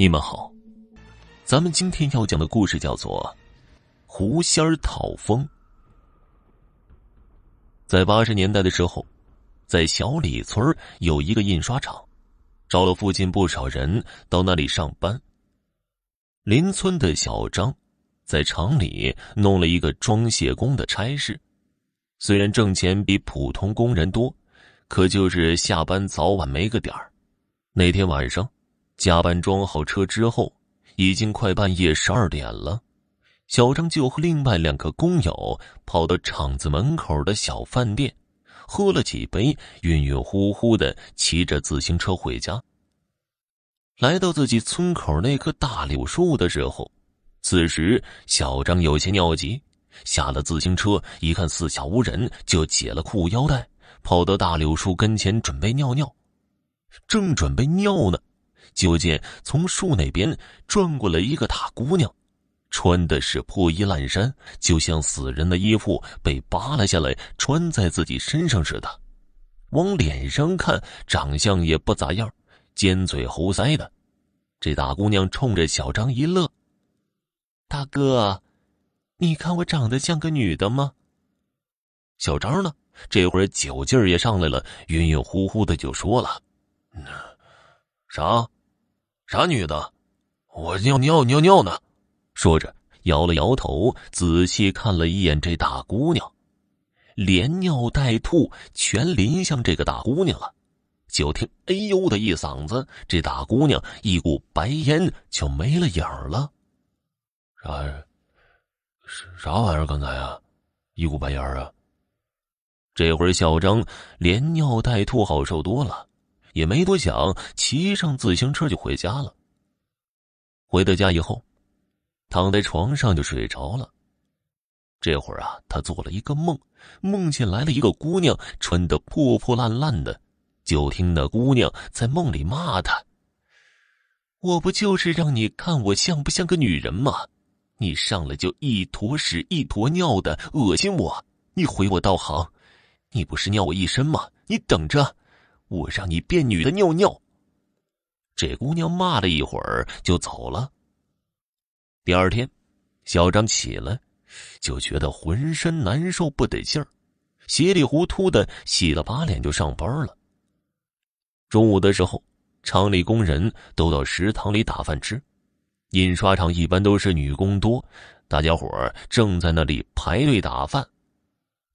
你们好，咱们今天要讲的故事叫做《狐仙儿讨风》。在八十年代的时候，在小李村有一个印刷厂，招了附近不少人到那里上班。邻村的小张在厂里弄了一个装卸工的差事，虽然挣钱比普通工人多，可就是下班早晚没个点儿。那天晚上。加班装好车之后，已经快半夜十二点了。小张就和另外两个工友跑到厂子门口的小饭店，喝了几杯，晕晕乎乎的骑着自行车回家。来到自己村口那棵大柳树的时候，此时小张有些尿急，下了自行车，一看四下无人，就解了裤腰带，跑到大柳树跟前准备尿尿。正准备尿呢。就见从树那边转过来一个大姑娘，穿的是破衣烂衫，就像死人的衣服被扒了下来穿在自己身上似的。往脸上看，长相也不咋样，尖嘴猴腮的。这大姑娘冲着小张一乐：“大哥，你看我长得像个女的吗？”小张呢，这会儿酒劲儿也上来了，晕晕乎乎的就说了：“啥？”啥女的？我尿尿尿尿呢。说着，摇了摇头，仔细看了一眼这大姑娘，连尿带吐，全淋向这个大姑娘了。就听“哎呦”的一嗓子，这大姑娘一股白烟就没了影儿了。啥？啥玩意儿？刚才啊，一股白烟啊。这会儿小张连尿带吐，好受多了。也没多想，骑上自行车就回家了。回到家以后，躺在床上就睡着了。这会儿啊，他做了一个梦，梦见来了一个姑娘，穿的破破烂烂的。就听那姑娘在梦里骂他：“我不就是让你看我像不像个女人吗？你上来就一坨屎一坨尿的，恶心我！你毁我道行，你不是尿我一身吗？你等着！”我让你变女的尿尿。这姑娘骂了一会儿就走了。第二天，小张起来就觉得浑身难受不得劲儿，稀里糊涂的洗了把脸就上班了。中午的时候，厂里工人都到食堂里打饭吃，印刷厂一般都是女工多，大家伙正在那里排队打饭。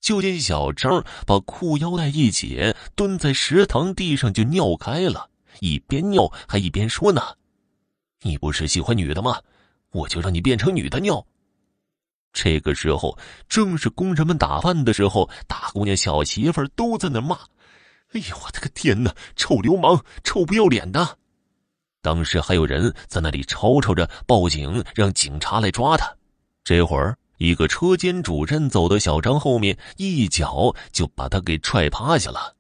就见小张把裤腰带一解，蹲在食堂地上就尿开了，一边尿还一边说呢：“你不是喜欢女的吗？我就让你变成女的尿。”这个时候正是工人们打饭的时候，大姑娘、小媳妇都在那骂：“哎呦，我的个天哪！臭流氓，臭不要脸的！”当时还有人在那里吵吵着报警，让警察来抓他。这会儿。一个车间主任走到小张后面，一脚就把他给踹趴下了。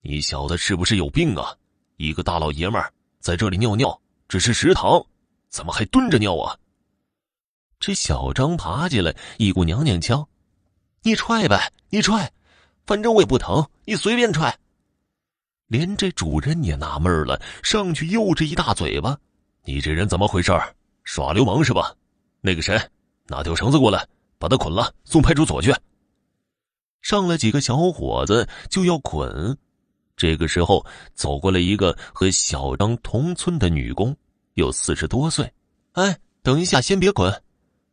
你小子是不是有病啊？一个大老爷们儿在这里尿尿，这是食堂，怎么还蹲着尿啊？这小张爬起来，一股娘娘腔：“你踹呗，你踹，反正我也不疼，你随便踹。”连这主任也纳闷了，上去又是一大嘴巴：“你这人怎么回事？耍流氓是吧？那个谁？”拿条绳子过来，把他捆了，送派出所去。上来几个小伙子就要捆，这个时候走过来一个和小张同村的女工，有四十多岁。哎，等一下，先别捆，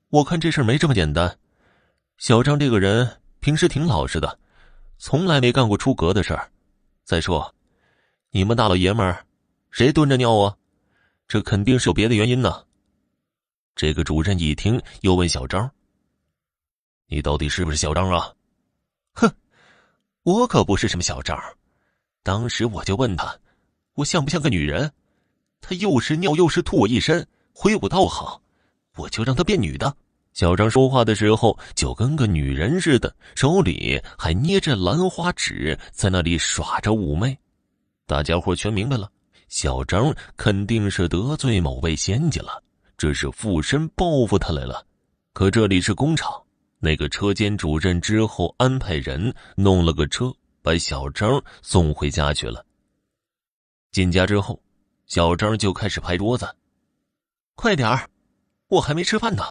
我看这事没这么简单。小张这个人平时挺老实的，从来没干过出格的事儿。再说，你们大老爷们儿，谁蹲着尿啊？这肯定是有别的原因呢。这个主任一听，又问小张：“你到底是不是小张啊？”“哼，我可不是什么小张。当时我就问他，我像不像个女人？他又是尿又是吐我一身，挥舞道好，我就让他变女的。”小张说话的时候就跟个女人似的，手里还捏着兰花指，在那里耍着妩媚。大家伙全明白了，小张肯定是得罪某位仙家了。这是附身报复他来了，可这里是工厂，那个车间主任之后安排人弄了个车，把小张送回家去了。进家之后，小张就开始拍桌子，快点儿，我还没吃饭呢，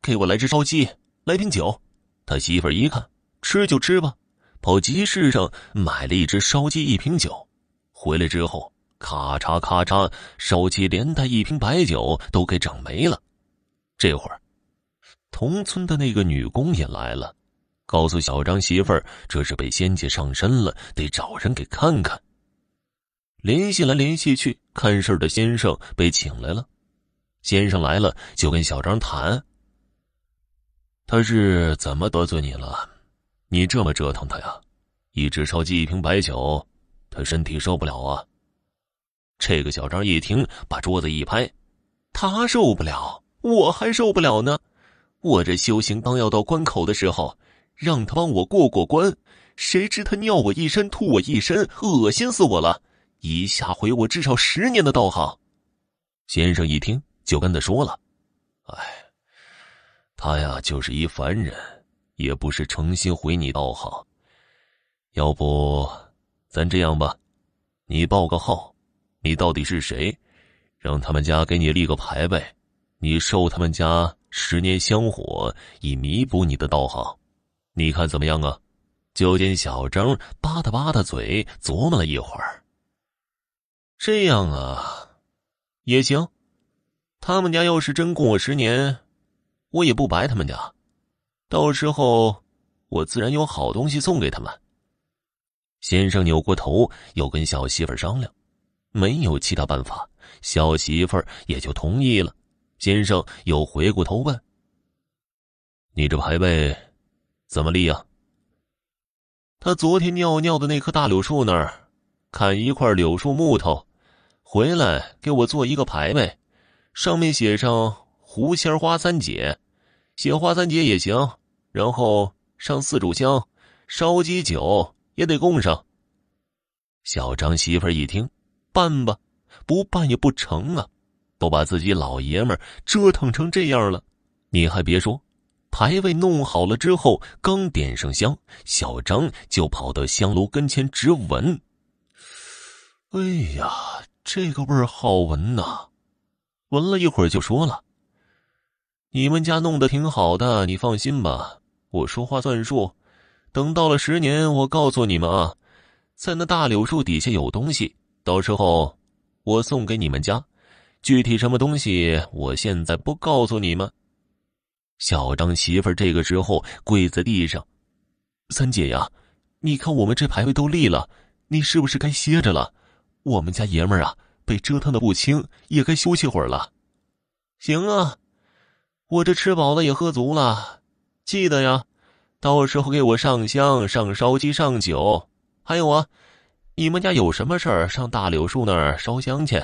给我来只烧鸡，来瓶酒。他媳妇儿一看，吃就吃吧，跑集市上买了一只烧鸡，一瓶酒。回来之后，咔嚓咔嚓，烧鸡连带一瓶白酒都给整没了。这会儿，同村的那个女工也来了，告诉小张媳妇儿，这是被仙姐上身了，得找人给看看。联系来联系去，看事儿的先生被请来了。先生来了，就跟小张谈。他是怎么得罪你了？你这么折腾他呀？一只烧鸡，一瓶白酒，他身体受不了啊！这个小张一听，把桌子一拍：“他受不了，我还受不了呢！我这修行刚要到关口的时候，让他帮我过过关，谁知他尿我一身，吐我一身，恶心死我了！一下毁我至少十年的道行。”先生一听。就跟他说了：“哎，他呀就是一凡人，也不是诚心毁你道行。要不，咱这样吧，你报个号，你到底是谁？让他们家给你立个牌位，你受他们家十年香火，以弥补你的道行。你看怎么样啊？”就见小张吧嗒吧嗒嘴，琢磨了一会儿。这样啊，也行。他们家要是真供我十年，我也不白他们家。到时候，我自然有好东西送给他们。先生扭过头，又跟小媳妇商量，没有其他办法，小媳妇儿也就同意了。先生又回过头问：“你这牌位怎么立啊？”他昨天尿尿的那棵大柳树那儿，砍一块柳树木头，回来给我做一个牌位。上面写上“狐仙花三姐”，写“花三姐”也行。然后上四炷香，烧鸡酒也得供上。小张媳妇儿一听，办吧，不办也不成啊！都把自己老爷们折腾成这样了，你还别说，牌位弄好了之后，刚点上香，小张就跑到香炉跟前直闻。哎呀，这个味儿好闻呐！闻了一会儿，就说了：“你们家弄得挺好的，你放心吧，我说话算数。等到了十年，我告诉你们啊，在那大柳树底下有东西，到时候我送给你们家。具体什么东西，我现在不告诉你们。”小张媳妇这个时候跪在地上：“三姐呀，你看我们这牌位都立了，你是不是该歇着了？我们家爷们儿啊。”被折腾的不轻，也该休息会儿了。行啊，我这吃饱了也喝足了。记得呀，到时候给我上香、上烧鸡、上酒。还有啊，你们家有什么事儿，上大柳树那儿烧香去，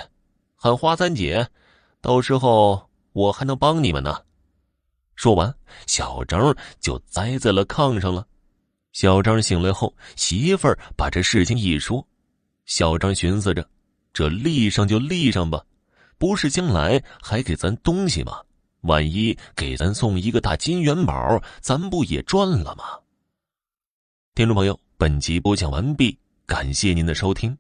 喊花三姐。到时候我还能帮你们呢。说完，小张就栽在了炕上了。小张醒来后，媳妇儿把这事情一说，小张寻思着。这立上就立上吧，不是将来还给咱东西吗？万一给咱送一个大金元宝，咱不也赚了吗？听众朋友，本集播讲完毕，感谢您的收听。